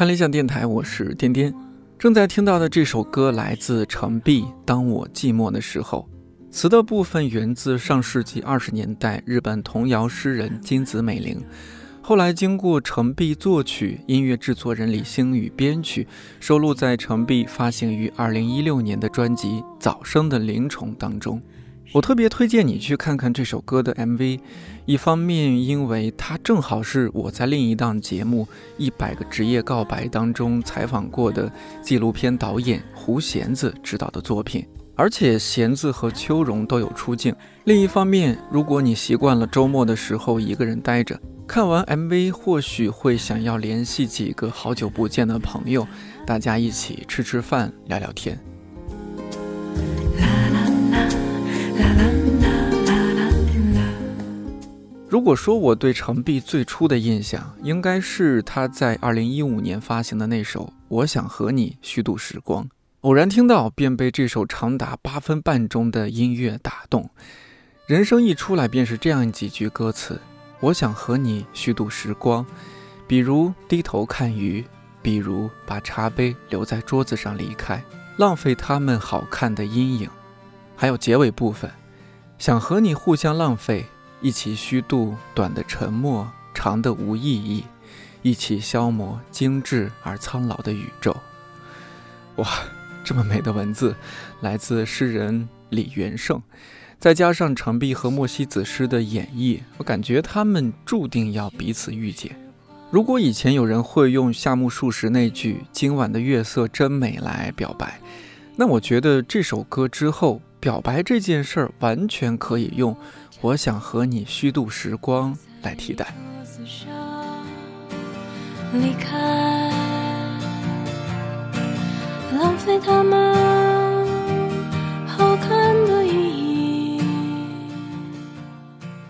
看理想电台，我是颠颠。正在听到的这首歌来自程璧，《当我寂寞的时候》。词的部分源自上世纪二十年代日本童谣诗人金子美玲，后来经过程璧作曲，音乐制作人李星宇编曲，收录在程璧发行于二零一六年的专辑《早生的灵虫》当中。我特别推荐你去看看这首歌的 MV，一方面因为他正好是我在另一档节目《一百个职业告白》当中采访过的纪录片导演胡弦子执导的作品，而且弦子和秋荣都有出镜；另一方面，如果你习惯了周末的时候一个人待着，看完 MV 或许会想要联系几个好久不见的朋友，大家一起吃吃饭、聊聊天。如果说我对程璧最初的印象，应该是他在二零一五年发行的那首《我想和你虚度时光》。偶然听到，便被这首长达八分半钟的音乐打动。人声一出来，便是这样几句歌词：“我想和你虚度时光，比如低头看鱼，比如把茶杯留在桌子上离开，浪费他们好看的阴影。”还有结尾部分，想和你互相浪费。一起虚度短的沉默，长的无意义；一起消磨精致而苍老的宇宙。哇，这么美的文字，来自诗人李元胜，再加上程璧和莫西子诗的演绎，我感觉他们注定要彼此遇见。如果以前有人会用夏目漱石那句“今晚的月色真美”来表白，那我觉得这首歌之后，表白这件事儿完全可以用。我想和你虚度时光来替代。离开，浪费他们好看的意义。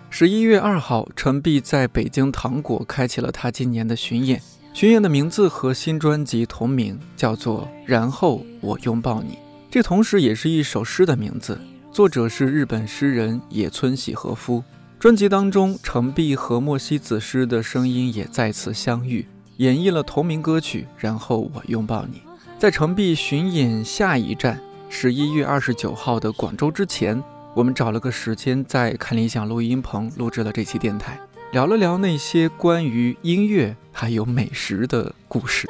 十一月二号，陈璧在北京糖果开启了他今年的巡演。巡演的名字和新专辑同名，叫做《然后我拥抱你》，这同时也是一首诗的名字。作者是日本诗人野村喜和夫。专辑当中，程璧和莫西子诗的声音也再次相遇，演绎了同名歌曲。然后我拥抱你。在程璧巡演下一站十一月二十九号的广州之前，我们找了个时间在看理想录音棚录制了这期电台，聊了聊那些关于音乐还有美食的故事。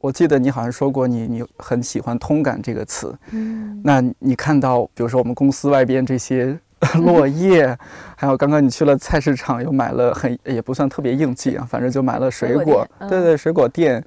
我记得你好像说过，你你很喜欢“通感”这个词。嗯，那你看到，比如说我们公司外边这些 落叶，还有刚刚你去了菜市场，又买了很也不算特别应季啊，反正就买了水果。对对，水果店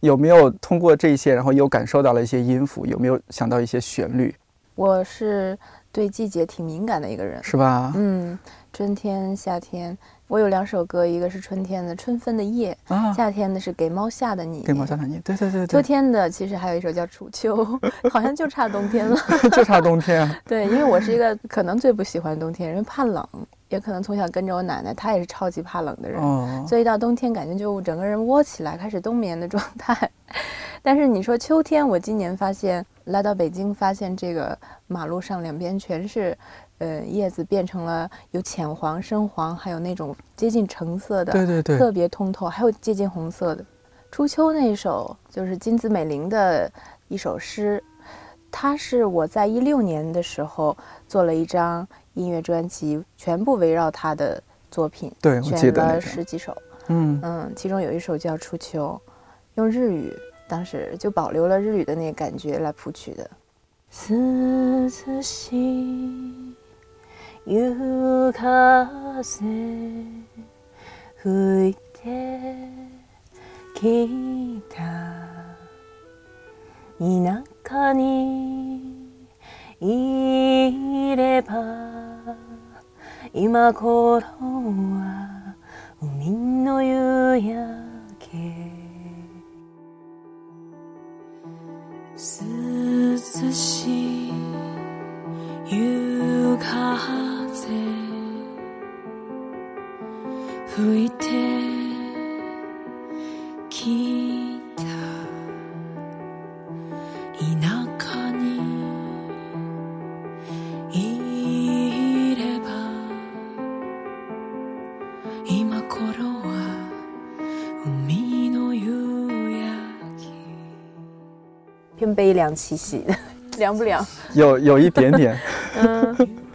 有没有通过这些，然后又感受到了一些音符？有没有想到一些旋律？我是对季节挺敏感的一个人，是吧？嗯，春天、夏天。我有两首歌，一个是春天的《春分的夜》，夏天的是《给猫下的你》。给猫下的你，对对对。秋天的其实还有一首叫《楚秋》，好像就差冬天了。就差冬天。对，因为我是一个可能最不喜欢冬天，因为怕冷，也可能从小跟着我奶奶，她也是超级怕冷的人，所以到冬天感觉就整个人窝起来，开始冬眠的状态。但是你说秋天，我今年发现来到北京，发现这个马路上两边全是。呃，叶子变成了有浅黄、深黄，还有那种接近橙色的，对对对，特别通透，还有接近红色的。初秋那一首就是金子美玲的一首诗，它是我在一六年的时候做了一张音乐专辑，全部围绕她的作品，对，选了十几首，嗯嗯，其中有一首叫《初秋》，用日语，当时就保留了日语的那个感觉来谱曲的。夕風吹いてきた。田舎にいれば今頃は海の夕焼け。涼しい夕方。風いてきた田舎にいれば今頃は海の夕焼け偏悲凉气息凉不凉？有有一点点。嗯。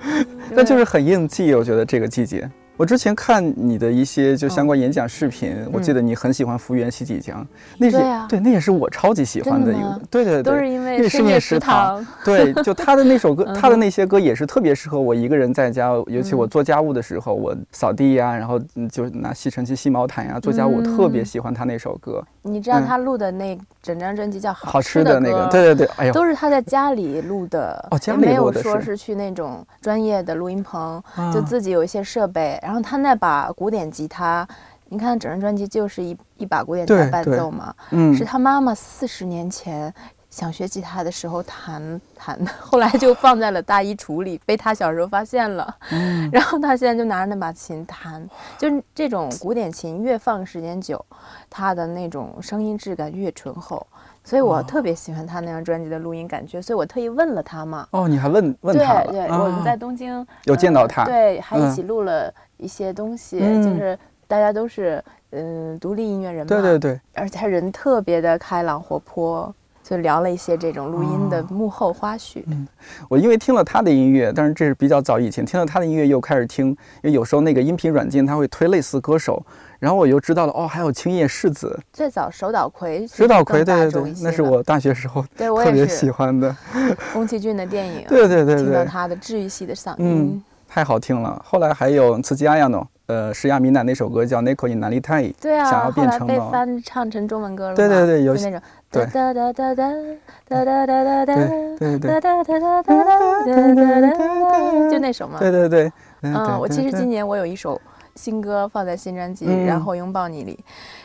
那就是很应季，我觉得这个季节。我之前看你的一些就相关演讲视频，我记得你很喜欢福原西几江，那是对，那也是我超级喜欢的一个，对对对，都是因为深夜食堂，对，就他的那首歌，他的那些歌也是特别适合我一个人在家，尤其我做家务的时候，我扫地呀，然后就拿吸尘器吸毛毯呀，做家务，我特别喜欢他那首歌。你知道他录的那整张专辑叫《好吃的那个，对对对，哎呦，都是他在家里录的，哦，家里没有说是去那种专业的录音棚，就自己有一些设备，然后他那把古典吉他，你看整张专辑就是一一把古典吉他伴奏嘛，嗯，是他妈妈四十年前。想学吉他的时候弹 弹的，后来就放在了大衣橱里，被他小时候发现了。嗯，然后他现在就拿着那把琴弹，就是这种古典琴越放时间久，它的那种声音质感越醇厚。所以我特别喜欢他那张专辑的录音感觉，所以我特意问了他嘛。哦，你还问问他对对，我们在东京有见到他，对，还一起录了一些东西，就是大家都是嗯独立音乐人嘛。对对对，而且他人特别的开朗活泼。就聊了一些这种录音的幕后花絮。嗯，我因为听了他的音乐，但是这是比较早以前听了他的音乐，又开始听，因为有时候那个音频软件它会推类似歌手，然后我又知道了哦，还有青叶世子。最早手岛葵，手岛葵对对对，那是我大学时候特别喜欢的。宫崎骏的电影，对对对对，听到他的治愈系的嗓音，太好听了。后来还有刺激阿亚诺。呃，石亚米娜那首歌叫《n i k o in n a l i t a 对啊，想要变成被翻唱成中文歌了。对对对，有那种。对。哒哒哒哒哒哒哒哒哒哒。对对对。哒哒哒哒哒哒哒哒。就那首嘛？对对对。嗯，我其实今年我有一首新歌放在新专辑《然后拥抱你》里，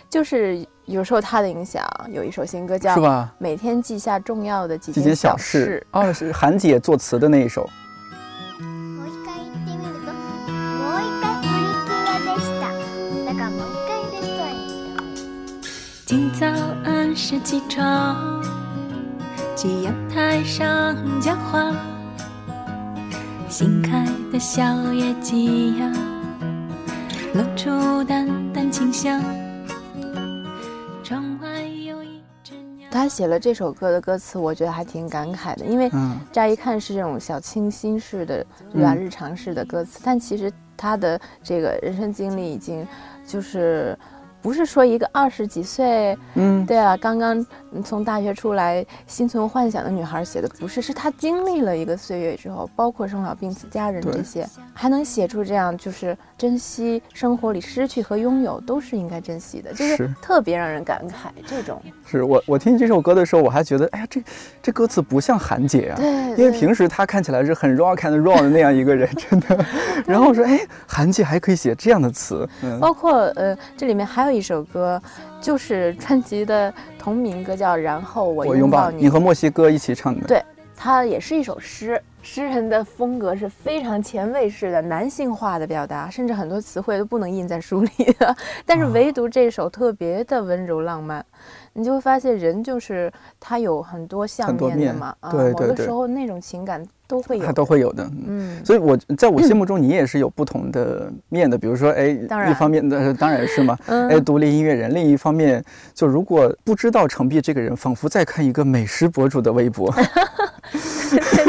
就是有受他的影响，有一首新歌叫《每天记下重要的几件小事》。哦，是韩姐作词的那一首。今早按时起床，去阳台上浇花，新开的小野鸡呀，露出淡淡清香。窗外有一只鸟。他写了这首歌的歌词，我觉得还挺感慨的，因为乍一看是这种小清新式的，对吧？日常式的歌词，但其实他的这个人生经历已经就是。不是说一个二十几岁，嗯，对啊，刚刚从大学出来心存幻想的女孩写的，不是，是她经历了一个岁月之后，包括生老病死、家人这些，还能写出这样，就是珍惜生活里失去和拥有都是应该珍惜的，就是特别让人感慨。这种是我我听这首歌的时候，我还觉得，哎呀，这这歌词不像韩姐啊，对，因为平时她看起来是很 rock and roll 的那样一个人，真的。然后我说，哎，韩姐还可以写这样的词，包括呃，这里面还有。一首歌，就是专辑的同名歌，叫《然后我拥抱你》。你和墨西哥一起唱的，对，它也是一首诗。诗人的风格是非常前卫式的、男性化的表达，甚至很多词汇都不能印在书里的。但是唯独这首特别的温柔浪漫，你就会发现人就是他有很多相面的嘛。啊。某个时候那种情感。都会有，他都会有的，嗯，所以我在我心目中，你也是有不同的面的。比如说，哎，一方面的当然是嘛，哎，独立音乐人；另一方面，就如果不知道程璧这个人，仿佛在看一个美食博主的微博。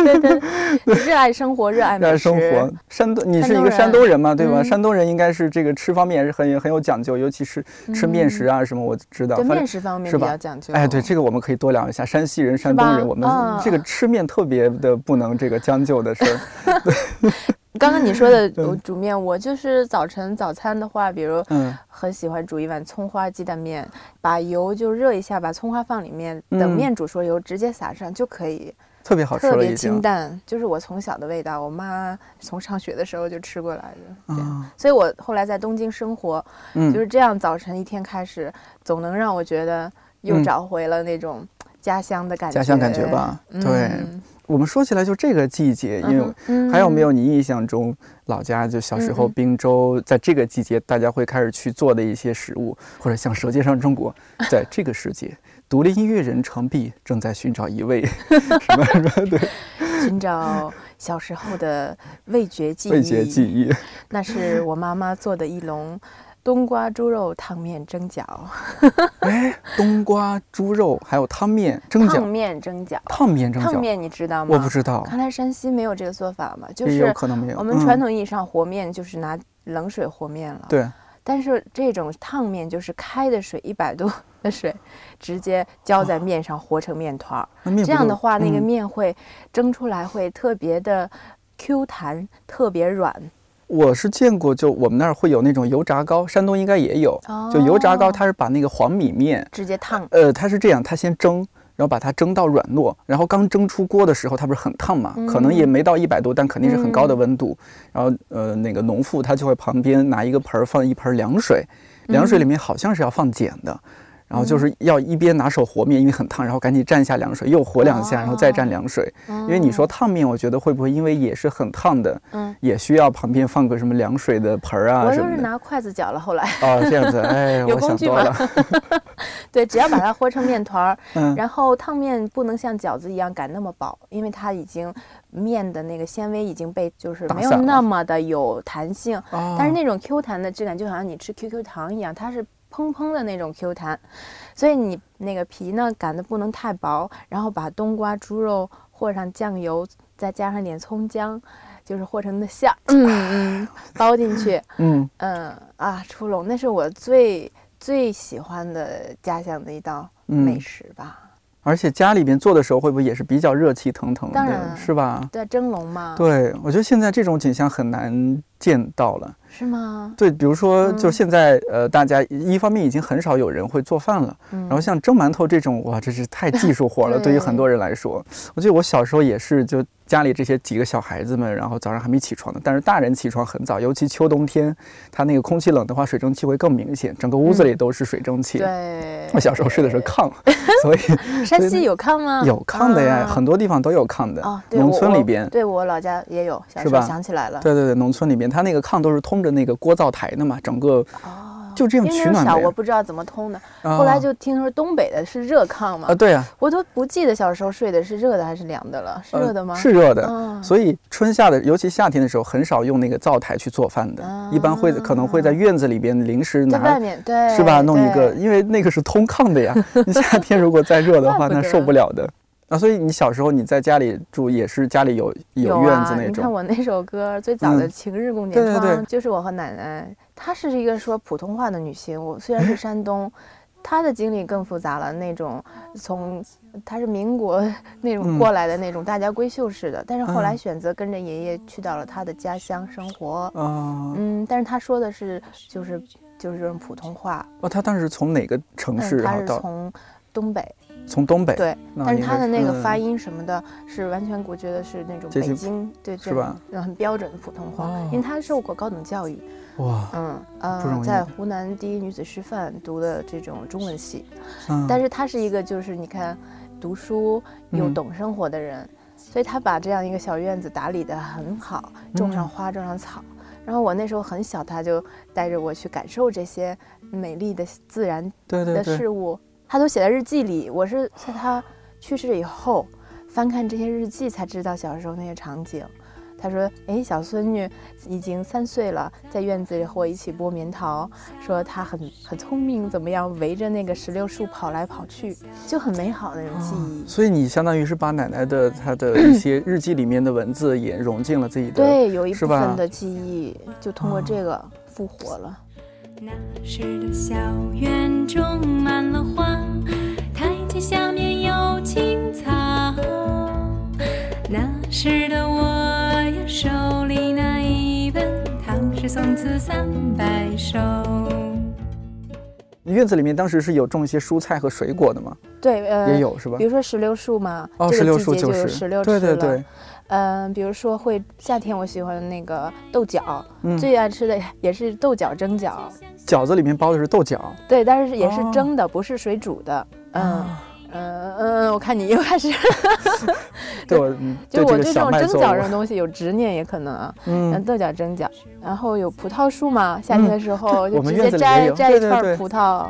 对对，热爱生活，热爱热爱生活。山东，你是一个山东人嘛，对吧？山东人应该是这个吃方面也是很很有讲究，尤其是吃面食啊什么，我知道。面食方面比较讲究。哎，对，这个我们可以多聊一下。山西人、山东人，我们这个吃面特别的不能这。个将就的事儿。刚刚你说的煮面，我就是早晨早餐的话，比如很喜欢煮一碗葱花鸡蛋面，把油就热一下，把葱花放里面，等面煮熟油直接撒上就可以，特别好吃，特别清淡，就是我从小的味道。我妈从上学的时候就吃过来的，所以我后来在东京生活，就是这样，早晨一天开始，总能让我觉得又找回了那种家乡的感觉，家乡感觉吧？对。我们说起来就这个季节，因为还有没有你印象中老家就小时候滨州在这个季节大家会开始去做的一些食物，或者像《舌尖上中国》在这个时节，独立音乐人程璧正在寻找一位 什么什么对，寻找小时候的味觉记忆。味觉记忆，那是我妈妈做的一笼。冬瓜猪肉烫面蒸饺，哎，冬瓜猪肉还有汤面蒸饺，烫面蒸饺，烫面蒸饺，烫面你知道吗？我不知道，看来山西没有这个做法嘛，就是有可能没有。我们传统意义上和面就是拿冷水和面了，对。但是这种烫面就是开的水一百度的水，直接浇在面上和成面团儿，这样的话那个面会蒸出来会特别的 Q 弹，特别软。我是见过，就我们那儿会有那种油炸糕，山东应该也有。就油炸糕，它是把那个黄米面直接烫。呃，它是这样，它先蒸，然后把它蒸到软糯，然后刚蒸出锅的时候，它不是很烫嘛？可能也没到一百度，但肯定是很高的温度。然后呃，那个农妇她就会旁边拿一个盆儿放一盆凉水，凉水里面好像是要放碱的。然后就是要一边拿手和面，因为很烫，然后赶紧蘸一下凉水，又和两下，然后再蘸凉水。因为你说烫面，我觉得会不会因为也是很烫的，嗯，也需要旁边放个什么凉水的盆儿啊我就是拿筷子搅了，后来。哦，这样子，哎，有工具吗？对，只要把它和成面团儿，嗯，然后烫面不能像饺子一样擀那么薄，因为它已经面的那个纤维已经被就是没有那么的有弹性，但是那种 Q 弹的质感就好像你吃 QQ 糖一样，它是。砰砰的那种 Q 弹，所以你那个皮呢擀的不能太薄，然后把冬瓜、猪肉和上酱油，再加上点葱姜，就是和成的馅儿，嗯嗯，包进去，嗯嗯啊，出笼，那是我最最喜欢的家乡的一道美食吧。而且家里边做的时候，会不会也是比较热气腾腾的，是吧？对，蒸笼嘛。对，我觉得现在这种景象很难见到了。是吗？对，比如说，就现在，呃，大家一方面已经很少有人会做饭了，然后像蒸馒头这种，哇，这是太技术活了，对于很多人来说。我记得我小时候也是，就家里这些几个小孩子们，然后早上还没起床呢，但是大人起床很早，尤其秋冬天，它那个空气冷的话，水蒸气会更明显，整个屋子里都是水蒸气。对，我小时候睡的是炕，所以 山西有炕吗？有炕的呀，很多地方都有炕的。哦，农村里边，对我老家也有，是吧？想起来了。对对对，农村里边，它那个炕都是通着那个锅灶台的嘛，整个就这样取暖的。小我不知道怎么通的，后来就听说东北的是热炕嘛。啊，对啊，我都不记得小时候睡的是热的还是凉的了，是热的吗？是热的。所以春夏的，尤其夏天的时候，很少用那个灶台去做饭的，一般会可能会在院子里边临时拿，外面对，是吧？弄一个，因为那个是通炕的呀。你夏天如果再热的话，那受不了的。啊，所以你小时候你在家里住也是家里有有院子那种。你看我那首歌最早的《晴日共剪窗》，就是我和奶奶。她是一个说普通话的女性。我虽然是山东，她的经历更复杂了。那种从她是民国 那种过来的那种大家闺秀式的，但是后来选择跟着爷爷去到了她的家乡生活。嗯，但是她说的是就是就是这种普通话。哦，她当时从哪个城市？她是从东北。从东北对，但是他的那个发音什么的，是完全我觉得是那种北京对是吧？很标准的普通话，因为他受过高等教育。哇，嗯呃，在湖南第一女子师范读的这种中文系，但是他是一个就是你看读书又懂生活的人，所以他把这样一个小院子打理得很好，种上花种上草。然后我那时候很小，他就带着我去感受这些美丽的自然的事物。他都写在日记里，我是在他去世以后翻看这些日记才知道小时候那些场景。他说：“哎，小孙女已经三岁了，在院子里和我一起剥棉桃，说她很很聪明，怎么样，围着那个石榴树跑来跑去，就很美好的那种记忆。”所以你相当于是把奶奶的她的 一些日记里面的文字也融进了自己的，对，有一部分的记忆就通过这个复活了。那时的小园种院子里面当时是有种一些蔬菜和水果的吗？对，呃，也有是吧？比如说石榴树嘛，哦，石榴树就是石榴，对对对。嗯，比如说会夏天我喜欢那个豆角，最爱吃的也是豆角蒸饺。饺子里面包的是豆角，对，但是也是蒸的，不是水煮的。嗯，嗯嗯，我看你又开始，对，就我对这种蒸饺这种东西有执念也可能啊。嗯，豆角蒸饺，然后有葡萄树嘛，夏天的时候就直接摘摘一串葡萄。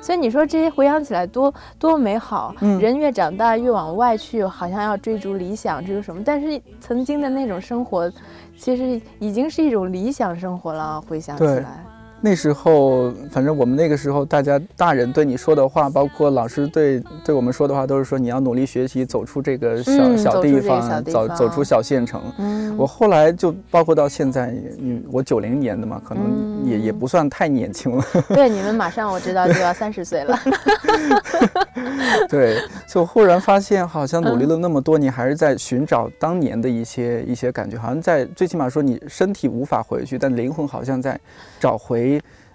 所以你说这些回想起来多多美好。人越长大越往外去，好像要追逐理想，追逐什么？但是曾经的那种生活，其实已经是一种理想生活了。回想起来。那时候，反正我们那个时候，大家大人对你说的话，包括老师对对我们说的话，都是说你要努力学习，走出这个小小地方，走走出小县城。我后来就包括到现在，嗯，我九零年的嘛，可能也也不算太年轻了。对，你们马上我知道就要三十岁了。对，就忽然发现，好像努力了那么多，年还是在寻找当年的一些一些感觉，好像在最起码说你身体无法回去，但灵魂好像在找回。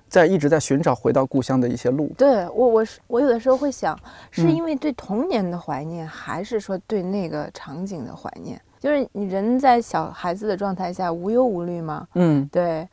在一直在寻找回到故乡的一些路。对我，我是我有的时候会想，是因为对童年的怀念，还是说对那个场景的怀念？就是你人在小孩子的状态下无忧无虑吗？嗯，对，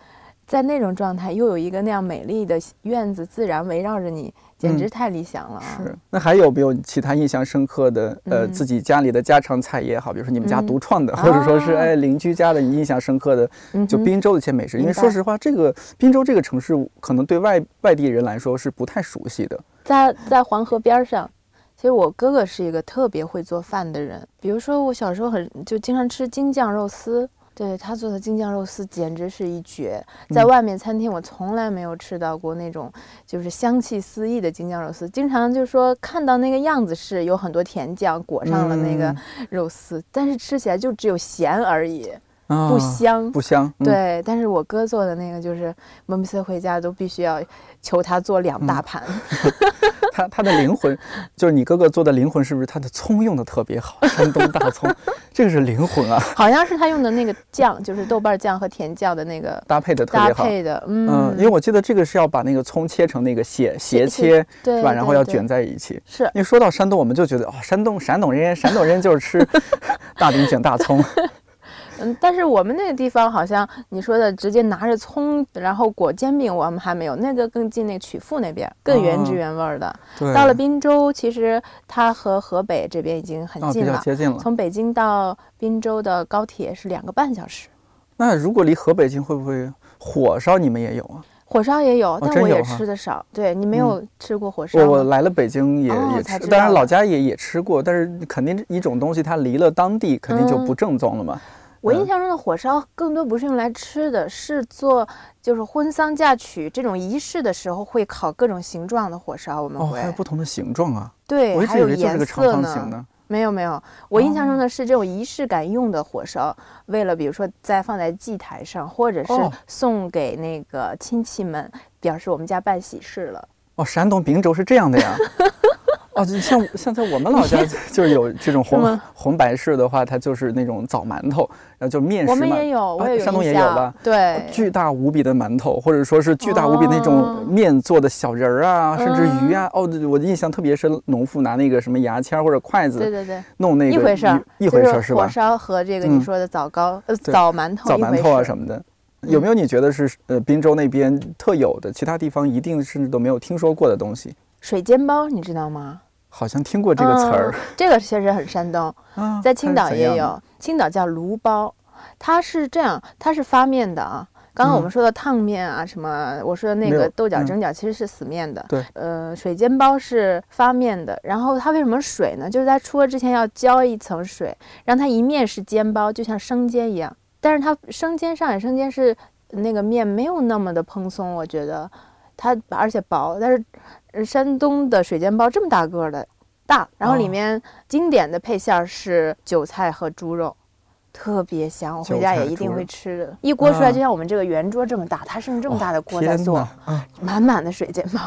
在那种状态，又有一个那样美丽的院子，自然围绕着你。简直太理想了啊！是，那还有没有其他印象深刻的？呃，自己家里的家常菜也好，比如说你们家独创的，或者说是哎邻居家的你印象深刻的，就滨州的一些美食。因为说实话，这个滨州这个城市可能对外外地人来说是不太熟悉的。在在黄河边上，其实我哥哥是一个特别会做饭的人。比如说我小时候很就经常吃京酱肉丝。对他做的京酱肉丝简直是一绝，在外面餐厅我从来没有吃到过那种就是香气四溢的京酱肉丝。经常就说看到那个样子是有很多甜酱裹上了那个肉丝，但是吃起来就只有咸而已，不香不香。对，但是我哥做的那个就是每次回家都必须要求他做两大盘。他他的灵魂，就是你哥哥做的灵魂，是不是他的葱用的特别好？山东大葱，这个是灵魂啊！好像是他用的那个酱，就是豆瓣酱和甜酱的那个搭配的特别好。搭配的，嗯，因为我记得这个是要把那个葱切成那个斜斜切，是吧？然后要卷在一起。是。因为说到山东，我们就觉得哦，山东山东人，山东人就是吃 大饼卷大葱。嗯，但是我们那个地方好像你说的直接拿着葱，然后裹煎饼，我们还没有那个更近那曲阜那边更原汁原味的。对，到了滨州，其实它和河北这边已经很近了，接近了。从北京到滨州的高铁是两个半小时。那如果离河北近，会不会火烧你们也有啊？火烧也有，但我也吃的少。对你没有吃过火烧？我来了北京也也吃，当然老家也也吃过，但是肯定一种东西它离了当地，肯定就不正宗了嘛。我印象中的火烧更多不是用来吃的，是做就是婚丧嫁娶这种仪式的时候会烤各种形状的火烧。我们会还有不同的形状啊？对，还有颜色呢。没有没有，我印象中的是这种仪式感用的火烧，为了比如说在放在祭台上，或者是送给那个亲戚们，表示我们家办喜事了。哦，山东滨州是这样的呀。哦，像像在我们老家就是有这种红红白事的话，它就是那种枣馒头，然后就面食嘛。我们也有，我也山东也有吧？对，巨大无比的馒头，或者说是巨大无比那种面做的小人儿啊，甚至鱼啊。哦，我的印象特别深，农妇拿那个什么牙签或者筷子，对对对，弄那个一回事儿，一回事儿是吧？火烧和这个你说的枣糕、呃枣馒头、枣馒头啊什么的，有没有你觉得是呃滨州那边特有的，其他地方一定甚至都没有听说过的东西？水煎包，你知道吗？好像听过这个词儿，这个确实很山东，在青岛也有，青岛叫炉包，它是这样，它是发面的啊。刚刚我们说的烫面啊，什么我说的那个豆角蒸饺其实是死面的，对，呃，水煎包是发面的，然后它为什么水呢？就是在出锅之前要浇一层水，让它一面是煎包，就像生煎一样，但是它生煎上海生煎是那个面没有那么的蓬松，我觉得它而且薄，但是。山东的水煎包这么大个的，大，然后里面经典的配馅是韭菜和猪肉，特别香。我回家也一定会吃的。一锅出来就像我们这个圆桌这么大，它是用这么大的锅在做，满满的水煎包。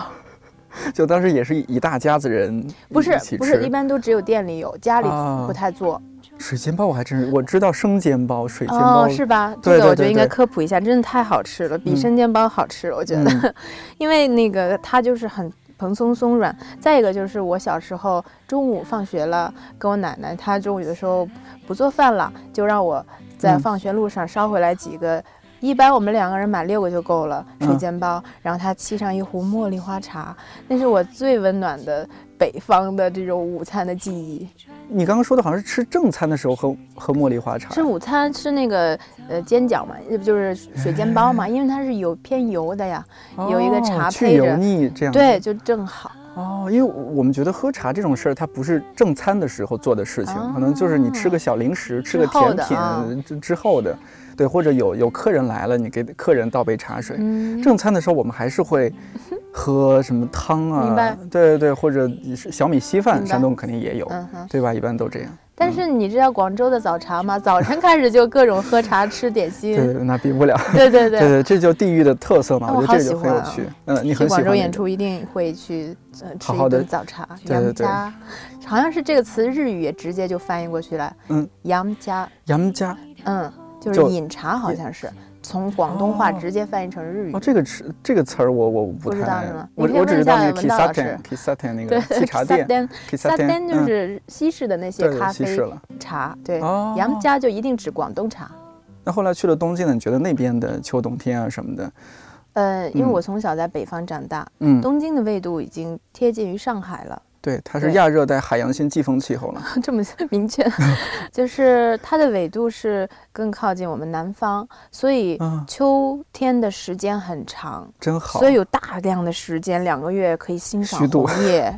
就当时也是一大家子人，不是不是，一般都只有店里有，家里不太做。水煎包我还真是我知道生煎包、水煎包是吧？这个我觉得应该科普一下，真的太好吃了，比生煎包好吃，我觉得，因为那个它就是很。蓬松松软，再一个就是我小时候中午放学了，跟我奶奶，她中午的时候不做饭了，就让我在放学路上捎回来几个一般我们两个人买六个就够了，水煎包，然后她沏上一壶茉莉花茶，那是我最温暖的北方的这种午餐的记忆。你刚刚说的好像是吃正餐的时候喝喝茉莉花茶，吃午餐吃那个呃煎饺嘛，不就是水煎包嘛，因为它是有偏油的呀，有一个茶配着，油腻这样，对，就正好。哦，因为我们觉得喝茶这种事儿，它不是正餐的时候做的事情，可能就是你吃个小零食、吃个甜品之之后的，对，或者有有客人来了，你给客人倒杯茶水。正餐的时候，我们还是会。喝什么汤啊？对对对，或者是小米稀饭，山东肯定也有，对吧？一般都这样。但是你知道广州的早茶吗？早晨开始就各种喝茶、吃点心。对 对，那比不了。对对对对，这就地域的特色嘛。我觉得这就很有趣。嗯，你很喜欢。广州演出一定会去吃一顿早茶。杨家，好像是这个词日语也直接就翻译过去了。嗯，杨家。杨家。嗯，就是饮茶，好像是。从广东话直接翻译成日语哦，这个词这个词儿我我不知道是吗？我我只知道那个 Kisaten，Kisaten 那个沏茶店，Kisaten 就是西式的那些咖啡茶，对，杨家就一定指广东茶。那后来去了东京呢？你觉得那边的秋冬天啊什么的？呃，因为我从小在北方长大，嗯，东京的纬度已经贴近于上海了。对，它是亚热带海洋性季风气候了，这么 明确，就是它的纬度是更靠近我们南方，所以秋天的时间很长，真好，所以有大量的时间，两个月可以欣赏红叶，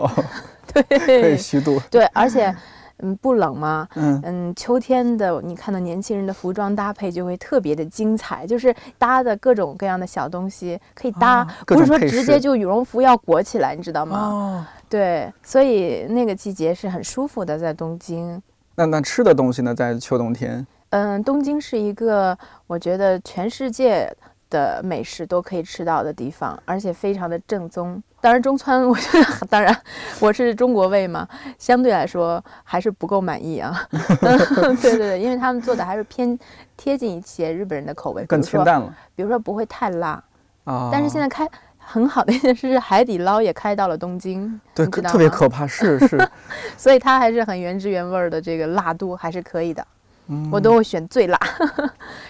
对，可以虚度，对，而且嗯不冷吗？嗯嗯，秋天的你看到年轻人的服装搭配就会特别的精彩，就是搭的各种各样的小东西可以搭，不是说直接就羽绒服要裹起来，你知道吗？哦。对，所以那个季节是很舒服的，在东京。那那吃的东西呢？在秋冬天，嗯，东京是一个我觉得全世界的美食都可以吃到的地方，而且非常的正宗。当然中餐，我觉得当然我是中国胃嘛，相对来说还是不够满意啊。对对对，因为他们做的还是偏贴近一些日本人的口味，更清淡了。比如说不会太辣啊，但是现在开。很好的一件事是，海底捞也开到了东京，对，特别可怕，是是，所以它还是很原汁原味的，这个辣度还是可以的。嗯，我都会选最辣，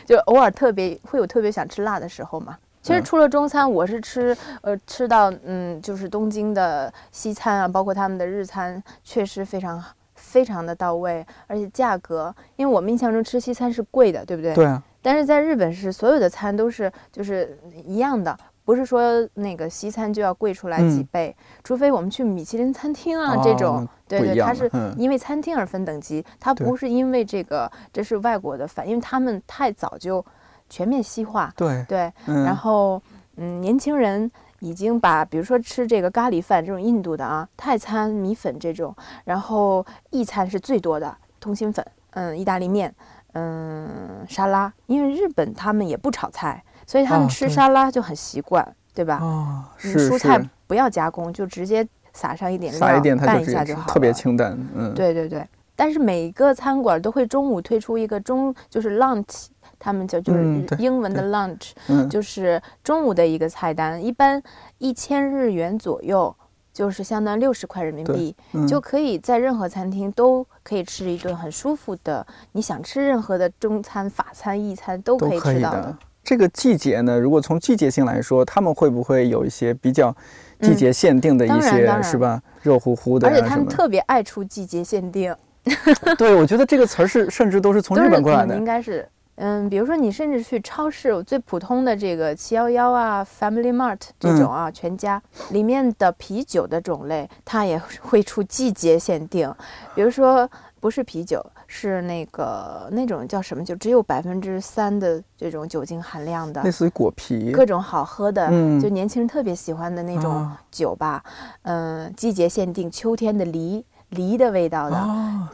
就偶尔特别会有特别想吃辣的时候嘛。其实除了中餐，我是吃呃吃到嗯，就是东京的西餐啊，包括他们的日餐，确实非常非常的到位，而且价格，因为我们印象中吃西餐是贵的，对不对？对啊。但是在日本是所有的餐都是就是一样的。不是说那个西餐就要贵出来几倍，除非我们去米其林餐厅啊这种，对对，它是因为餐厅而分等级，它不是因为这个，这是外国的反，因为他们太早就全面西化，对对，然后嗯，年轻人已经把比如说吃这个咖喱饭这种印度的啊，泰餐米粉这种，然后意餐是最多的通心粉，嗯，意大利面，嗯，沙拉，因为日本他们也不炒菜。所以他们吃沙拉就很习惯，对吧？哦，是蔬菜不要加工，就直接撒上一点料，拌一下就好特别清淡。嗯，对对对。但是每个餐馆都会中午推出一个中，就是 lunch，他们叫就是英文的 lunch，就是中午的一个菜单，一般一千日元左右，就是相当于六十块人民币，就可以在任何餐厅都可以吃一顿很舒服的，你想吃任何的中餐、法餐、意餐都可以吃到的。这个季节呢，如果从季节性来说，他们会不会有一些比较季节限定的一些，是吧？热乎乎的，而且他们特别爱出季节限定。对，我觉得这个词儿是甚至都是从日本过来的。应该是，嗯，比如说你甚至去超市，最普通的这个七幺幺啊、Family Mart 这种啊，全家里面的啤酒的种类，它也会出季节限定，比如说。不是啤酒，是那个那种叫什么酒，只有百分之三的这种酒精含量的，类似于果啤，各种好喝的，就年轻人特别喜欢的那种酒吧。嗯，季节限定，秋天的梨，梨的味道的；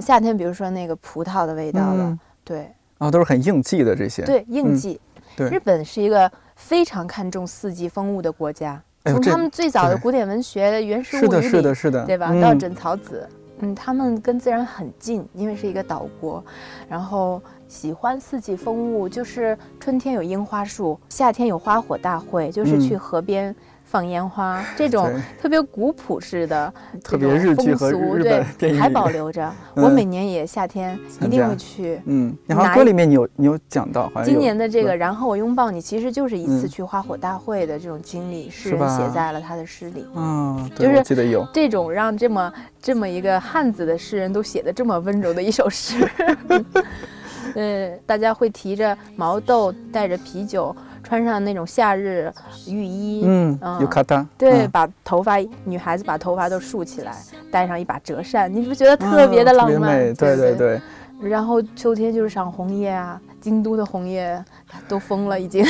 夏天，比如说那个葡萄的味道的。对，啊，都是很应季的这些。对，应季。对，日本是一个非常看重四季风物的国家，从他们最早的古典文学原始物语里，是的，是的，是的，对吧？到枕草子。嗯，他们跟自然很近，因为是一个岛国，然后喜欢四季风物，就是春天有樱花树，夏天有花火大会，就是去河边放烟花，这种特别古朴式的、特别日剧和日本电影还保留着。我每年也夏天一定会去。嗯，然后歌里面你有你有讲到，今年的这个“然后我拥抱你”，其实就是一次去花火大会的这种经历，诗人写在了他的诗里。嗯，就是记得有这种让这么这么一个汉子的诗人都写的这么温柔的一首诗。嗯，大家会提着毛豆，带着啤酒。穿上那种夏日浴衣，嗯，有卡达，对，把头发女孩子把头发都竖起来，带上一把折扇，你不觉得特别的浪漫？对对对。然后秋天就是赏红叶啊，京都的红叶都疯了已经。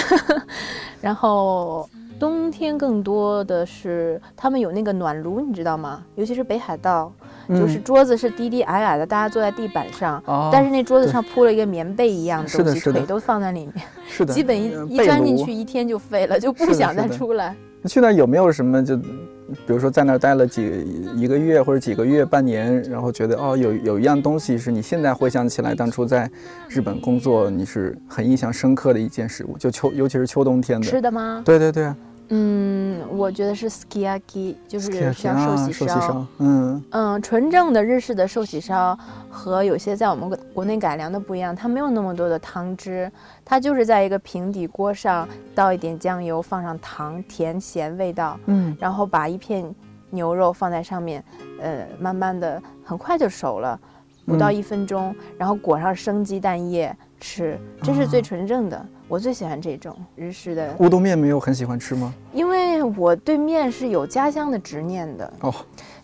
然后冬天更多的是他们有那个暖炉，你知道吗？尤其是北海道。就是桌子是低低矮矮的，大家坐在地板上，但是那桌子上铺了一个棉被一样的东西，腿都放在里面，是的，基本一一钻进去一天就废了，就不想再出来。去那有没有什么就，比如说在那儿待了几一个月或者几个月半年，然后觉得哦有有一样东西是你现在回想起来当初在日本工作你是很印象深刻的一件事物，就秋尤其是秋冬天的吃的吗？对对对。嗯，我觉得是 skiaki，就是像寿喜烧。嗯嗯，纯正的日式的寿喜烧和有些在我们国内改良的不一样，它没有那么多的汤汁，它就是在一个平底锅上倒一点酱油，放上糖，甜咸味道。嗯，然后把一片牛肉放在上面，呃，慢慢的很快就熟了，不到一分钟，然后裹上生鸡蛋液吃，这是最纯正的。我最喜欢这种日式的乌冬面，没有很喜欢吃吗？因为我对面是有家乡的执念的哦，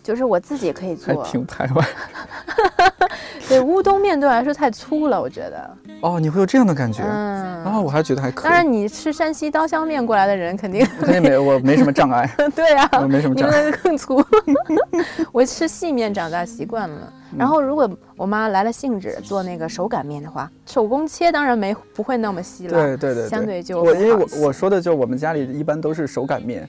就是我自己可以做，挺台湾。对乌冬面对我来说太粗了，我觉得。哦，你会有这样的感觉？嗯。然后我还觉得还可以。当然，你吃山西刀削面过来的人肯定 肯定没我没什么障碍。对呀，我没什么障碍。更粗。我吃细面长大习惯了。然后，如果我妈来了兴致做那个手擀面的话，手工切当然没不会那么细了。对对对，相对就我因为我我说的就我们家里一般都是手擀面。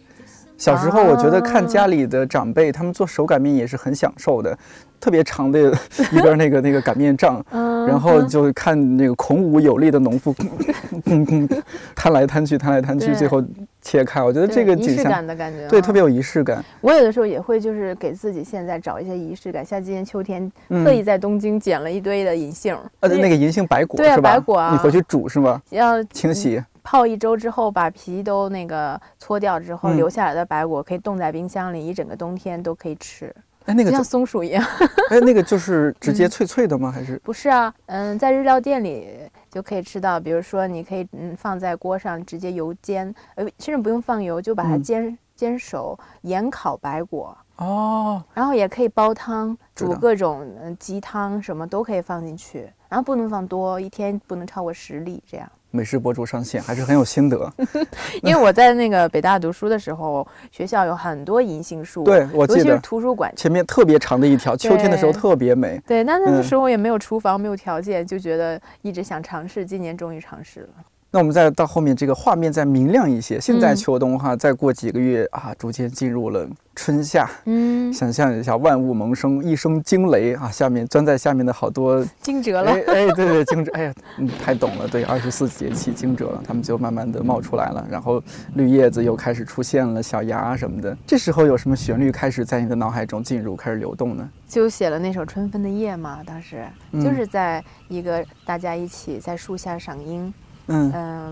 小时候我觉得看家里的长辈他们做手擀面也是很享受的。特别长的一根那个那个擀面杖，然后就看那个孔武有力的农妇，摊来摊去，摊来摊去，最后切开。我觉得这个仪式感的感觉，对，特别有仪式感。我有的时候也会就是给自己现在找一些仪式感，像今年秋天特意在东京捡了一堆的银杏，呃，那个银杏白果对是吧？白果啊，你回去煮是吗？要清洗，泡一周之后把皮都那个搓掉之后，留下来的白果可以冻在冰箱里，一整个冬天都可以吃。哎，那个像松鼠一样。哎，那个就是直接脆脆的吗？还是不是啊？嗯，在日料店里就可以吃到。比如说，你可以嗯放在锅上直接油煎，呃，甚至不用放油，就把它煎煎熟，盐烤白果哦。然后也可以煲汤，煮各种鸡汤什么都可以放进去，然后不能放多，一天不能超过十粒这样。美食博主上线还是很有心得，因为我在那个北大读书的时候，学校有很多银杏树，对我记得。图书馆。前面特别长的一条，秋天的时候特别美。对，那那个时候也没有厨房，没有条件，就觉得一直想尝试，今年终于尝试了。那我们再到后面，这个画面再明亮一些。现在秋冬哈，再过几个月啊，逐渐进入了春夏。嗯，想象一下，万物萌生，一声惊雷啊，下面钻在下面的好多 惊蛰了。哎，对对，惊蛰。哎呀，嗯，太懂了。对，二十四节气惊蛰了，它们就慢慢的冒出来了，然后绿叶子又开始出现了，小芽什么的。这时候有什么旋律开始在你的脑海中进入，开始流动呢？就写了那首《春分的夜》嘛，当时就是在一个大家一起在树下赏樱。嗯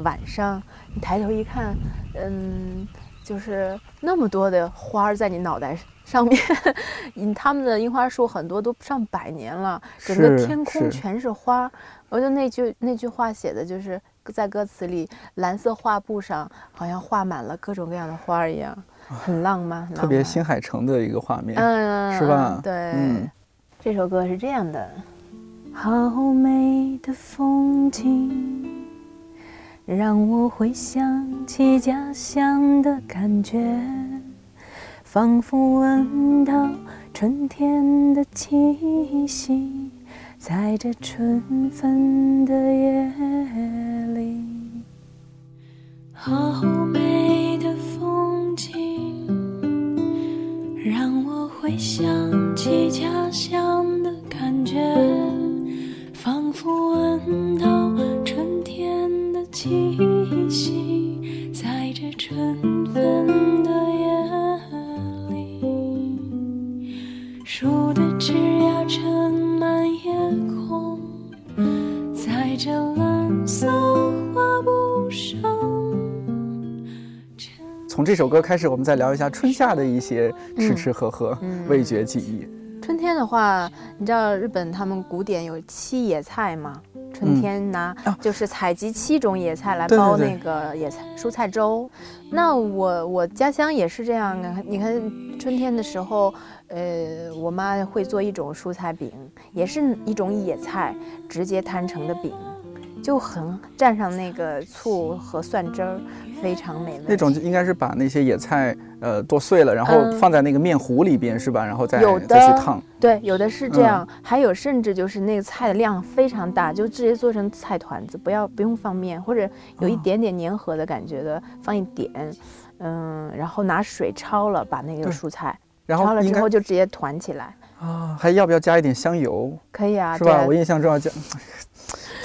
晚上你抬头一看，嗯，就是那么多的花儿在你脑袋上面，嗯，他们的樱花树很多都上百年了，整个天空全是花。我觉得那句那句话写的就是在歌词里，蓝色画布上好像画满了各种各样的花儿一样，很浪漫，特别新海诚的一个画面，嗯，是吧？对，嗯，这首歌是这样的，好美的风景。让我回想起家乡的感觉，仿佛闻到春天的气息，在这春分的夜里。好美的风景，让我回想起家乡的感觉，首歌开始，我们再聊一下春夏的一些吃吃喝喝、味觉记忆。春天的话，你知道日本他们古典有七野菜吗？春天拿就是采集七种野菜来煲那个野菜蔬菜粥。那我我家乡也是这样的。你看春天的时候，呃，我妈会做一种蔬菜饼，也是一种野菜直接摊成的饼。就很蘸上那个醋和蒜汁儿，非常美味。那种应该是把那些野菜呃剁碎了，然后放在那个面糊里边是吧？然后再再去烫。对，有的是这样，还有甚至就是那个菜的量非常大，就直接做成菜团子，不要不用放面，或者有一点点粘合的感觉的，放一点，嗯，然后拿水焯了，把那个蔬菜焯了之后就直接团起来。啊，还要不要加一点香油？可以啊，是吧？我印象中要加。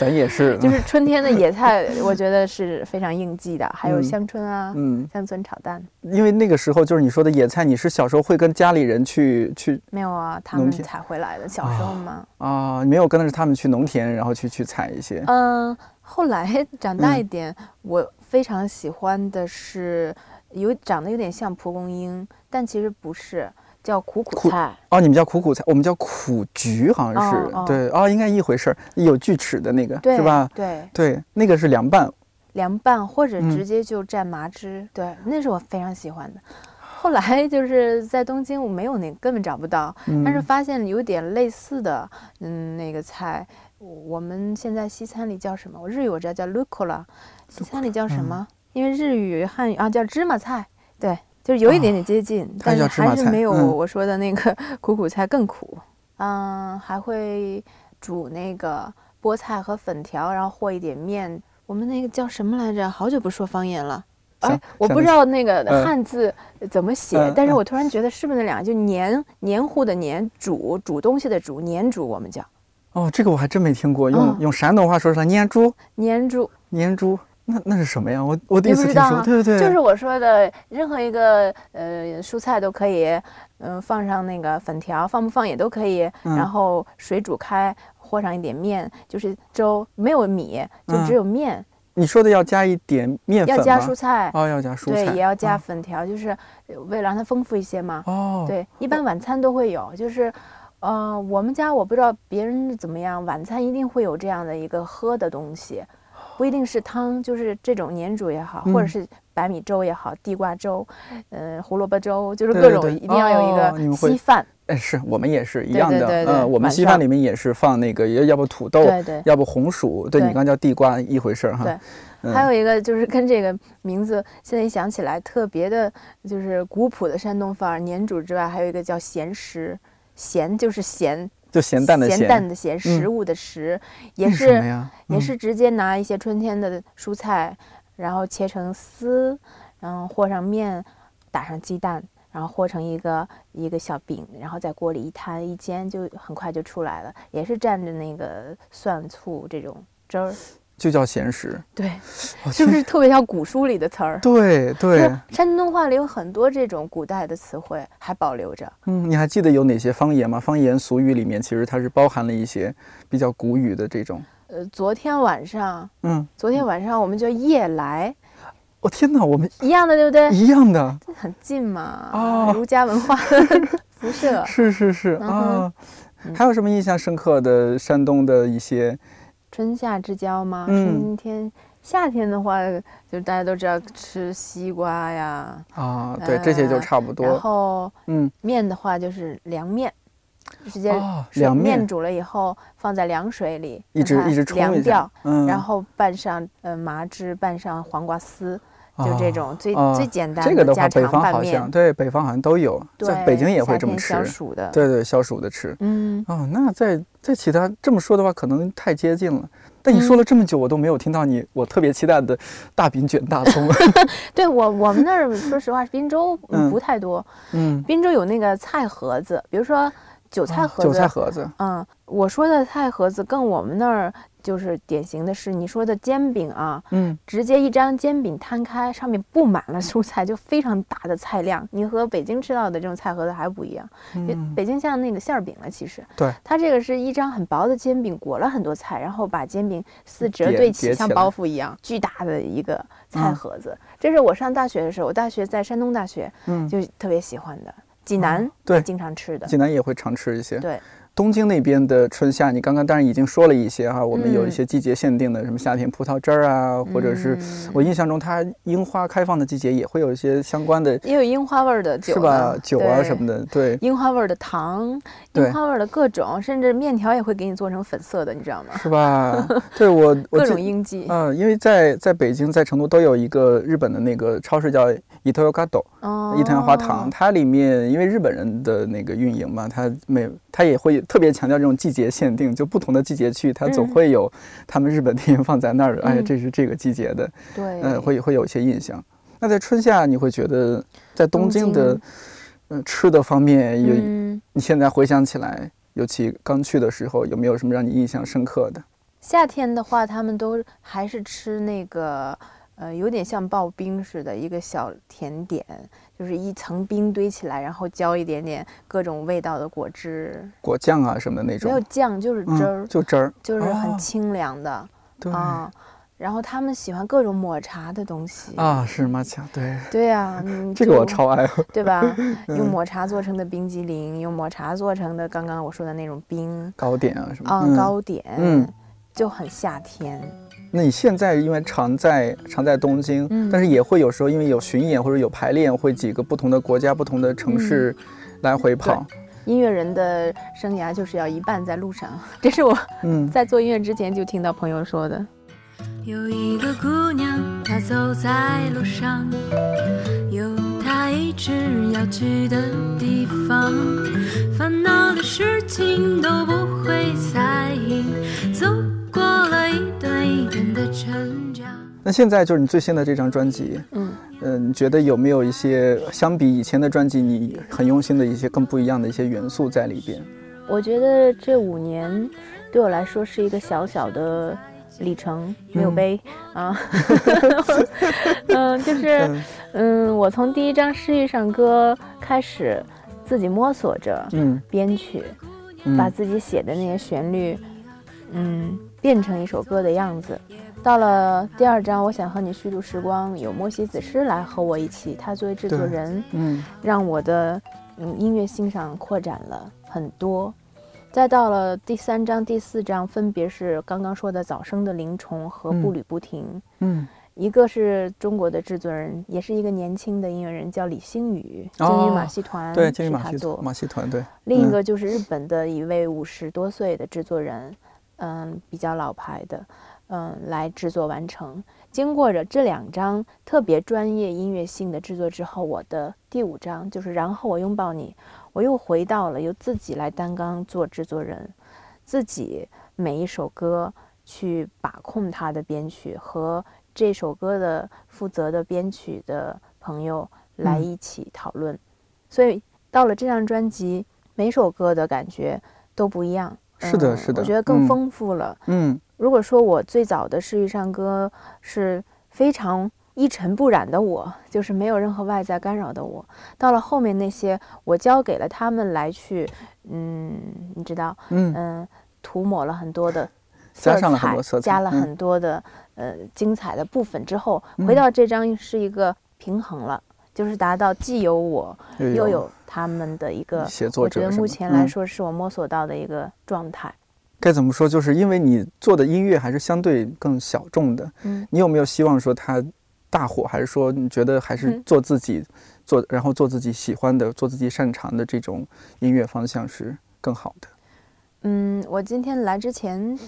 咱也是，就是春天的野菜，我觉得是非常应季的。还有香椿啊，嗯，香椿炒蛋。因为那个时候就是你说的野菜，你是小时候会跟家里人去去？没有啊，他们采回来的。小时候吗？啊，没有跟着他们去农田，然后去去采一些。嗯，后来 长大一点，我非常喜欢的是有长得有点像蒲公英，但其实不是。叫苦苦菜哦，你们叫苦苦菜，我们叫苦菊，好像是对哦，应该一回事儿，有锯齿的那个是吧？对对，那个是凉拌，凉拌或者直接就蘸麻汁，对，那是我非常喜欢的。后来就是在东京，我没有那根本找不到，但是发现有点类似的，嗯，那个菜，我们现在西餐里叫什么？我日语我知道叫 l u c o l a 西餐里叫什么？因为日语汉语啊叫芝麻菜，对。就是有一点点接近，但是还是没有我说的那个 苦苦菜更苦。嗯，还会煮那个菠菜和粉条，然后和一点面。我们那个叫什么来着？好久不说方言了。哎，我不知道那个汉字怎么写，但是我突然觉得是不是那两个？就黏黏糊的黏，煮煮东西的煮，黏煮我们叫。哦，这个我还真没听过。用用山东话说是黏煮。黏煮。黏煮。那那是什么呀？我我第一次听说，对对对，就是我说的，任何一个呃蔬菜都可以，嗯，放上那个粉条，放不放也都可以，然后水煮开，和上一点面，就是粥，没有米，就只有面。你说的要加一点面粉要加蔬菜哦，要加蔬菜，对，也要加粉条，就是为了让它丰富一些嘛。哦，对，一般晚餐都会有，就是，呃，我们家我不知道别人怎么样，晚餐一定会有这样的一个喝的东西。不一定是汤，就是这种黏煮也好，或者是白米粥也好，地瓜粥，嗯，胡萝卜粥，就是各种一定要有一个稀饭。哎，是我们也是一样的，嗯，我们稀饭里面也是放那个，要要不土豆，要不红薯，对你刚叫地瓜一回事儿哈。对，还有一个就是跟这个名字现在一想起来特别的，就是古朴的山东范儿，黏煮之外，还有一个叫咸食，咸就是咸。就咸淡的咸，咸淡的咸，食物的食，也是也是直接拿一些春天的蔬菜，然后切成丝，然后和上面，打上鸡蛋，然后和成一个一个小饼，然后在锅里一摊一煎，就很快就出来了，也是蘸着那个蒜醋这种汁儿。就叫闲时，对，是不是特别像古书里的词儿？对对，山东话里有很多这种古代的词汇还保留着。嗯，你还记得有哪些方言吗？方言俗语里面其实它是包含了一些比较古语的这种。呃，昨天晚上，嗯，昨天晚上我们叫夜来。我天哪，我们一样的对不对？一样的，很近嘛。啊，儒家文化 辐射。是是是啊，还有什么印象深刻的山东的一些？春夏之交吗？春天、夏天的话，就大家都知道吃西瓜呀。啊，对，这些就差不多。然后，嗯，面的话就是凉面，直接凉面煮了以后放在凉水里，一直一直凉掉，嗯然后拌上呃麻汁，拌上黄瓜丝。就这种最最简单的，这个的话，北方好像对北方好像都有，在北京也会这么吃。消暑的，对对，消暑的吃。嗯哦，那在在其他这么说的话，可能太接近了。但你说了这么久，我都没有听到你我特别期待的大饼卷大葱。对我我们那儿说实话是滨州不太多。嗯，滨州有那个菜盒子，比如说韭菜盒子。韭菜盒子。嗯，我说的菜盒子跟我们那儿就是典型的是你说的煎饼啊，嗯，直接一张煎饼摊开，上面布满了蔬菜，就非常大的菜量。你和北京吃到的这种菜盒子还不一样，北京像那个馅儿饼了，其实，对，它这个是一张很薄的煎饼，裹了很多菜，然后把煎饼四折对齐，像包袱一样，巨大的一个菜盒子。这是我上大学的时候，我大学在山东大学，嗯，就特别喜欢的。济南对，经常吃的，济南也会常吃一些，对。东京那边的春夏，你刚刚当然已经说了一些哈，我们有一些季节限定的，什么夏天葡萄汁儿啊，或者是我印象中它樱花开放的季节也会有一些相关的，也有樱花味儿的酒，是吧？酒啊什么的，对，樱花味儿的糖，樱花味儿的各种，甚至面条也会给你做成粉色的，你知道吗？是吧？对我 各种应季嗯，因为在在北京在成都都有一个日本的那个超市叫伊藤洋华豆，哦，伊藤洋华堂，它里面因为日本人的那个运营嘛，它每它也会特别强调这种。季节限定，就不同的季节去，它总会有他们日本店员放在那儿。哎，这是这个季节的，对，嗯，会会有一些印象。那在春夏，你会觉得在东京的，嗯，吃的方面有，你现在回想起来，尤其刚去的时候，有没有什么让你印象深刻的？夏天的话，他们都还是吃那个。呃，有点像刨冰似的，一个小甜点，就是一层冰堆起来，然后浇一点点各种味道的果汁、果酱啊什么的那种。没有酱，就是汁儿，就汁儿，就是很清凉的。对啊，然后他们喜欢各种抹茶的东西啊，是抹茶，对。对 呀，这个我超爱，对吧？用抹茶做成的冰激凌，用抹茶做成的刚刚我说的那种冰糕点啊什么啊，糕点，嗯，就很夏天。那你现在因为常在常在东京，但是也会有时候因为有巡演或者有排练，会几个不同的国家、不同的城市来回跑。音乐人的生涯就是要一半在路上，这是我在做音乐之前就听到朋友说的。有一个姑娘，她走在路上，有她一直要去的地方，烦恼的事情都不会在意。走。那现在就是你最新的这张专辑，嗯。嗯，你觉得有没有一些相比以前的专辑，你很用心的一些更不一样的一些元素在里边？我觉得这五年对我来说是一个小小的里程，没有碑啊。嗯，就是嗯，我从第一张《诗遇上歌》开始自己摸索着，嗯，编曲，把自己写的那些旋律，嗯。变成一首歌的样子。到了第二章，我想和你虚度时光，有莫西子诗来和我一起，他作为制作人，嗯，让我的嗯音乐欣赏扩展了很多。再到了第三章、第四章，分别是刚刚说的早生的灵虫和步履不停，嗯，一个是中国的制作人，也是一个年轻的音乐人，叫李星宇，金鱼马戏团，对，京剧马戏团，马戏团，对。另一个就是日本的一位五十多岁的制作人。嗯，比较老牌的，嗯，来制作完成。经过着这两张特别专业音乐性的制作之后，我的第五张就是然后我拥抱你，我又回到了由自己来担纲做制作人，自己每一首歌去把控它的编曲和这首歌的负责的编曲的朋友来一起讨论。所以到了这张专辑，每首歌的感觉都不一样。是的，是的，我觉得更丰富了。嗯，如果说我最早的诗意唱歌是非常一尘不染的，我 就是没有任何外在干扰的我。到了后面那些，我交给了他们来去，嗯，你知道，嗯嗯，涂抹了很多的色彩，加了很多的呃精彩的部分之后，回到这张是一个平衡了，就是达到既有我又有。他们的一个写作者，我觉得目前来说是我摸索到的一个状态。该怎么说？就是因为你做的音乐还是相对更小众的。嗯，你有没有希望说它大火？还是说你觉得还是做自己做，然后做自己喜欢的、做自己擅长的这种音乐方向是更好的？嗯，我今天来之前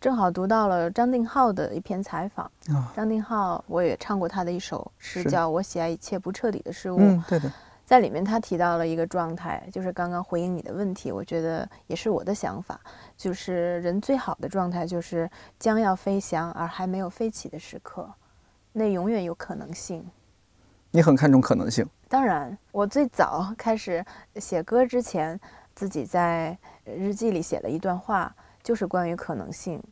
正好读到了张定浩的一篇采访。张定浩，我也唱过他的一首诗，叫《我喜爱一切不彻底的事物》。嗯，对的。在里面，他提到了一个状态，就是刚刚回应你的问题，我觉得也是我的想法，就是人最好的状态就是将要飞翔而还没有飞起的时刻，那永远有可能性。你很看重可能性？当然，我最早开始写歌之前，自己在日记里写了一段话，就是关于可能性，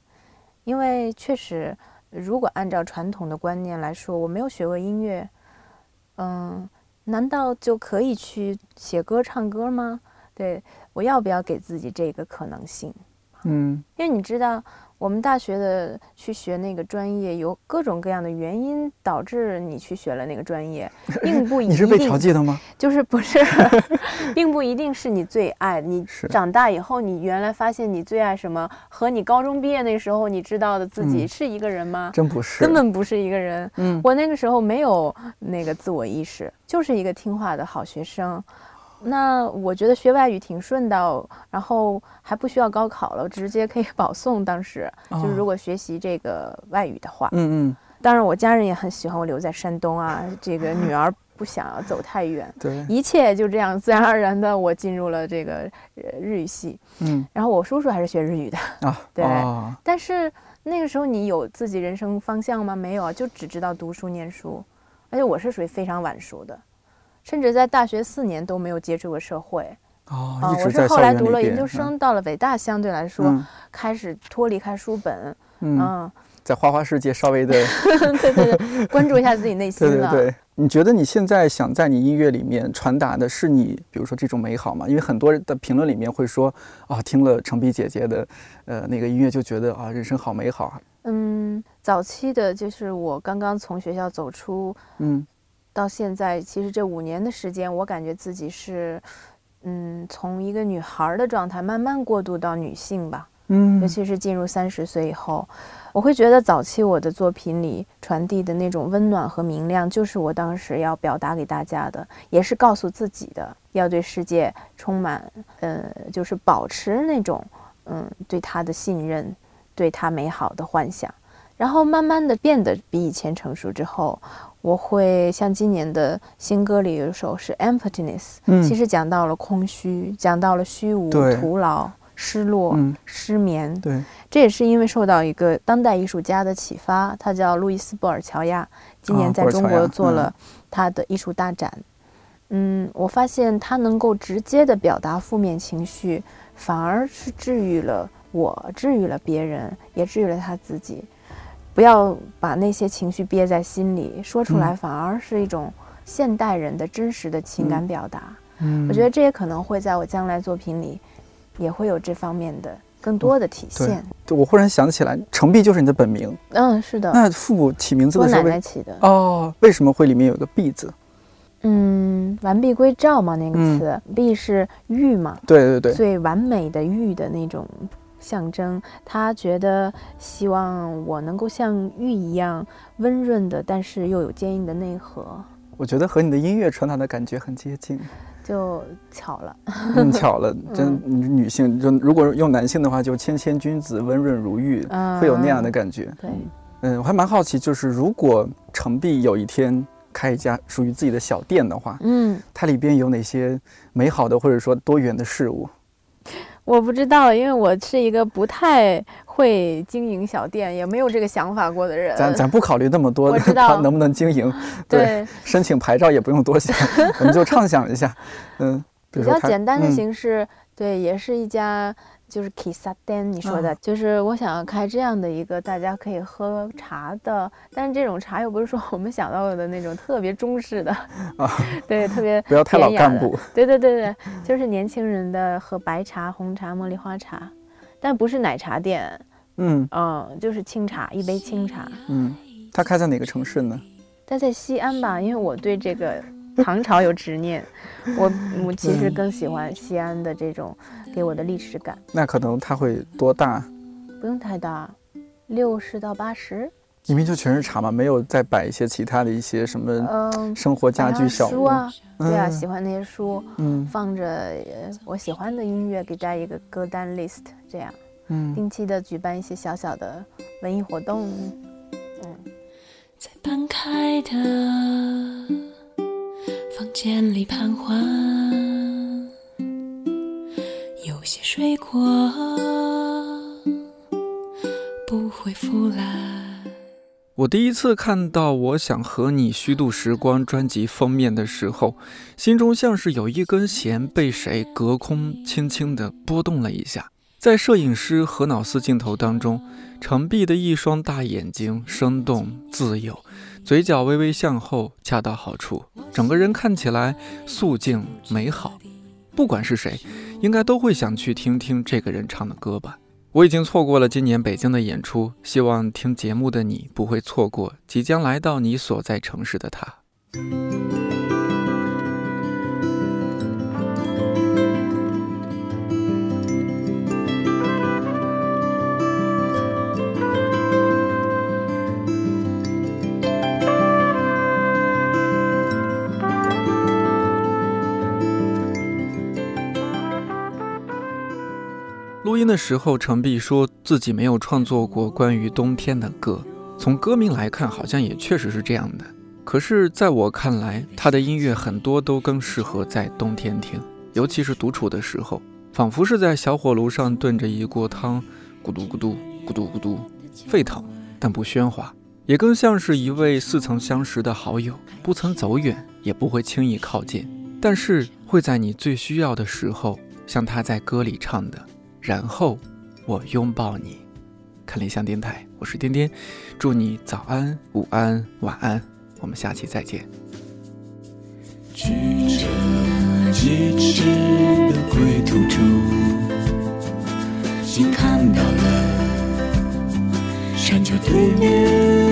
因为确实，如果按照传统的观念来说，我没有学过音乐，嗯，难道就可以去写歌唱歌吗？对我要不要给自己这个可能性？嗯，因为你知道。我们大学的去学那个专业，有各种各样的原因导致你去学了那个专业，并不一定。你是被调剂的吗？就是不是，并不一定是你最爱。你长大以后，你原来发现你最爱什么，和你高中毕业那时候你知道的自己是一个人吗？真不是，根本不是一个人。嗯，我那个时候没有那个自我意识，就是一个听话的好学生。那我觉得学外语挺顺的，然后还不需要高考了，直接可以保送。当时就是如果学习这个外语的话，嗯嗯。当然我家人也很喜欢我留在山东啊，这个女儿不想要走太远。对。一切就这样自然而然的，我进入了这个日语系。嗯。然后我叔叔还是学日语的啊。对。但是那个时候你有自己人生方向吗？没有啊，就只知道读书念书，而且我是属于非常晚熟的。甚至在大学四年都没有接触过社会哦，我是后来读了研究生，到了北大，相对来说开始脱离开书本，嗯，在花花世界稍微的 对对对，关注一下自己内心了。对对对，你觉得你现在想在你音乐里面传达的是你，比如说这种美好吗？因为很多人的评论里面会说啊，听了程璧姐姐的呃那个音乐就觉得啊，人生好美好。嗯，早期的就是我刚刚从学校走出，嗯。到现在，其实这五年的时间，我感觉自己是，嗯，从一个女孩的状态慢慢过渡到女性吧。嗯，尤其是进入三十岁以后，我会觉得早期我的作品里传递的那种温暖和明亮，就是我当时要表达给大家的，也是告诉自己的，要对世界充满，呃，就是保持那种，嗯，对他的信任，对他美好的幻想。然后慢慢的变得比以前成熟之后。我会像今年的新歌里有一首是 Emptiness，其实讲到了空虚，讲到了虚无、徒劳、失落、失眠。对，这也是因为受到一个当代艺术家的启发，他叫路易斯·布尔乔亚，今年在中国做了他的艺术大展。嗯，我发现他能够直接的表达负面情绪，反而是治愈了我，治愈了别人，也治愈了他自己。不要把那些情绪憋在心里，说出来反而是一种现代人的真实的情感表达。嗯，我觉得这也可能会在我将来作品里，也会有这方面的更多的体现。对，我忽然想起来，程璧就是你的本名。嗯，是的。那父母起名字的时候，我奶奶起的。哦，为什么会里面有个璧字？嗯，完璧归赵嘛，那个词，璧是玉嘛？对对对，最完美的玉的那种。象征他觉得希望我能够像玉一样温润的，但是又有坚硬的内核。我觉得和你的音乐传达的感觉很接近，就巧了，嗯，巧了，真女性就如果用男性的话，就谦谦君子，温润如玉，会有那样的感觉。对，嗯，我还蛮好奇，就是如果程璧有一天开一家属于自己的小店的话，嗯，它里边有哪些美好的或者说多元的事物？我不知道，因为我是一个不太会经营小店，也没有这个想法过的人。咱咱不考虑那么多，我知道能不能经营。对，申请牌照也不用多想，我们就畅想一下。嗯，比较简单的形式，对，也是一家。就是 Kisaden，你说的，就是我想要开这样的一个大家可以喝茶的，但是这种茶又不是说我们想到的那种特别中式的啊，对，特别不要太老干部，对对对对，就是年轻人的喝白茶、红茶、茉莉花茶，但不是奶茶店，嗯嗯，就是清茶，一杯清茶。嗯，他开在哪个城市呢？他在西安吧，因为我对这个。唐朝有执念，我我其实更喜欢西安的这种给我的历史感。那可能它会多大？不用太大，六十到八十。里面就全是茶嘛，没有再摆一些其他的一些什么生活家居小书啊？对啊，喜欢那些书，嗯，放着我喜欢的音乐，给大家一个歌单 list，这样，嗯，定期的举办一些小小的文艺活动，嗯，在半开的。房间里徘徊，有些水果不会腐烂。我第一次看到《我想和你虚度时光》专辑封面的时候，心中像是有一根弦被谁隔空轻轻地拨动了一下。在摄影师何脑斯镜头当中，程璧的一双大眼睛生动自由，嘴角微微向后，恰到好处，整个人看起来素净美好。不管是谁，应该都会想去听听这个人唱的歌吧。我已经错过了今年北京的演出，希望听节目的你不会错过即将来到你所在城市的他。的时候，程璧说自己没有创作过关于冬天的歌。从歌名来看，好像也确实是这样的。可是，在我看来，他的音乐很多都更适合在冬天听，尤其是独处的时候，仿佛是在小火炉上炖着一锅汤，咕嘟咕嘟咕嘟咕嘟，沸腾但不喧哗，也更像是一位似曾相识的好友，不曾走远，也不会轻易靠近，但是会在你最需要的时候，像他在歌里唱的。然后我拥抱你，看理想电台，我是颠颠，祝你早安、午安、晚安，我们下期再见。举着几尺的归途中，竟看到了山丘对面。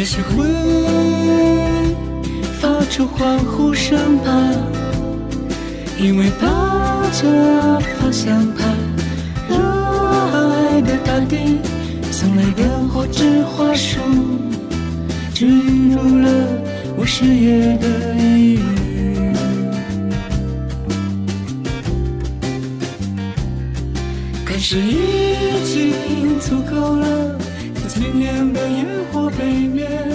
也许会发出欢呼声吧，因为抱着方向盘，热爱的大地送来的火纸花束，植入了我视野的一隅。是已经足够了。背面。